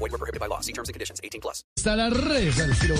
Void were prohibited by law. See terms and conditions. 18 plus. Está la red del estilo.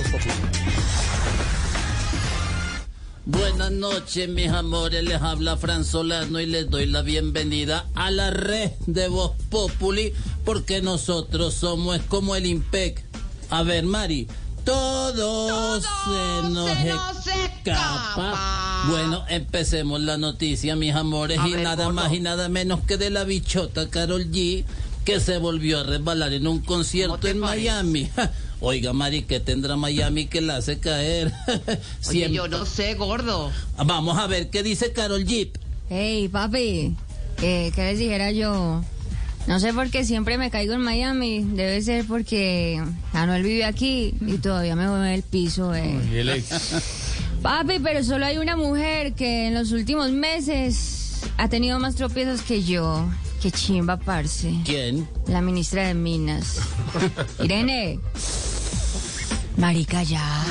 Buenas noches, mis amores. Les habla Fran Solano y les doy la bienvenida a la red de Voz Populi porque nosotros somos como el IMPEC. A ver, Mari. Todo, se nos, se nos escapa. escapa. Bueno, empecemos la noticia, mis amores, A y ver, nada Gordo. más y nada menos que de la bichota Carol G, que se volvió a resbalar en un concierto en parece? Miami. Oiga, Mari, ¿qué tendrá Miami que la hace caer? Oye, yo no sé, gordo. Vamos a ver qué dice Carol Jeep. Hey, papi, eh, ¿qué les dijera yo? No sé por qué siempre me caigo en Miami. Debe ser porque Anuel vive aquí y todavía me mueve el piso. Eh. Papi, pero solo hay una mujer que en los últimos meses ha tenido más tropiezos que yo. Qué chimba, parce. ¿Quién? La ministra de Minas. Irene. Marica, ya.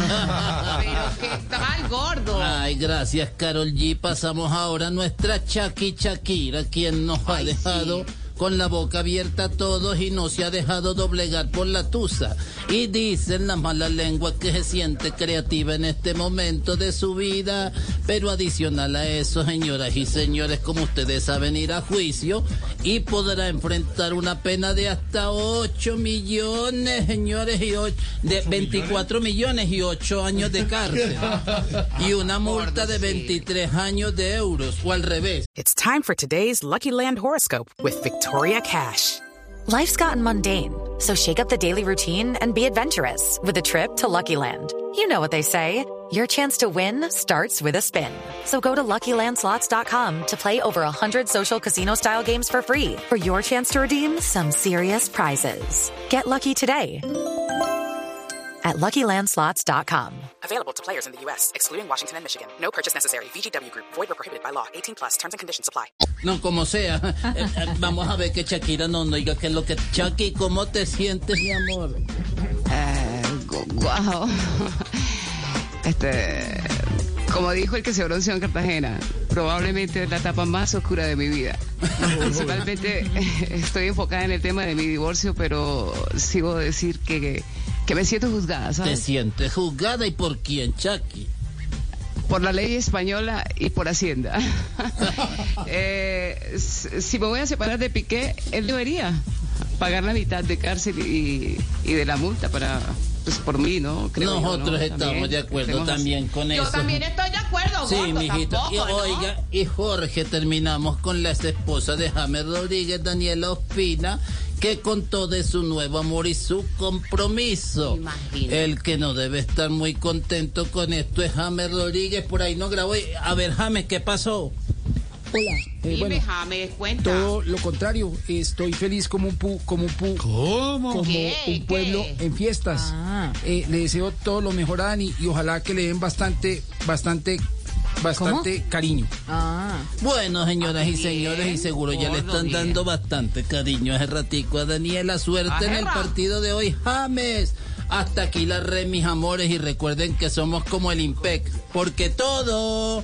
Pero qué tal, gordo. Ay, gracias, Carol G. Pasamos ahora a nuestra Chucky Shakira, quien nos ha Ay, dejado sí. con la boca abierta a todos y no se ha dejado doblegar por la tusa. Y dicen la mala lengua que se siente creativa en este momento de su vida. Pero adicional a eso, señoras y señores, como ustedes saben, ir a juicio y podrá enfrentar una pena de hasta 8 millones, señores, y ocho- de 24 millones y 8 años de cárcel. Y una multa de 23 años de euros, o al revés. It's time for today's Lucky Land horoscope with Victoria Cash. Life's gotten mundane, so shake up the daily routine and be adventurous with a trip to Lucky Land. You know what they say. Your chance to win starts with a spin. So go to LuckyLandSlots.com to play over 100 social casino-style games for free for your chance to redeem some serious prizes. Get lucky today at LuckyLandSlots.com. Available to players in the U.S., excluding Washington and Michigan. No purchase necessary. VGW Group. Void were prohibited by law. 18 plus. Terms and conditions apply. No, como sea. Eh, eh, Vamos a ver que Shakira no nos diga qué es lo que... Chucky, ¿cómo te sientes, mi amor? Eh, Guau. Este, como dijo el que se bronceó en Cartagena, probablemente es la etapa más oscura de mi vida. Principalmente estoy enfocada en el tema de mi divorcio, pero sigo decir que, que me siento juzgada, ¿Te ¿sabes? sientes juzgada y por quién, Chucky? Por la ley española y por Hacienda. Eh, si me voy a separar de Piqué, él debería pagar la mitad de cárcel y, y de la multa para, pues por mí, ¿no? Creo yo, Nosotros ¿no? estamos También, de acuerdo así. también con eso. Yo también estoy de acuerdo, Sí, gordo, mijito. tampoco, y ¿no? oiga, y Jorge, terminamos con la ex esposa de James Rodríguez, Daniela Ospina, que contó de su nuevo amor y su compromiso. Imagínate. El que no debe estar muy contento con esto es James Rodríguez, por ahí no grabó. Y- A ver, James, ¿qué pasó? Hola. Eh, Dime, bueno, James, cuenta. todo lo contrario. Estoy feliz como un pu, como un pu, como ¿Qué? un pueblo ¿Qué? en fiestas. Ah. Eh, le deseo todo lo mejor a Dani y ojalá que le den bastante, bastante, bastante cariño. Ah. Bueno, señoras y Bien, señores, y seguro ya le están bien. dando bastante cariño ese ratico a Daniela. Suerte en el partido de hoy, James. Hasta aquí la red, mis amores, y recuerden que somos como el IMPEC, porque todo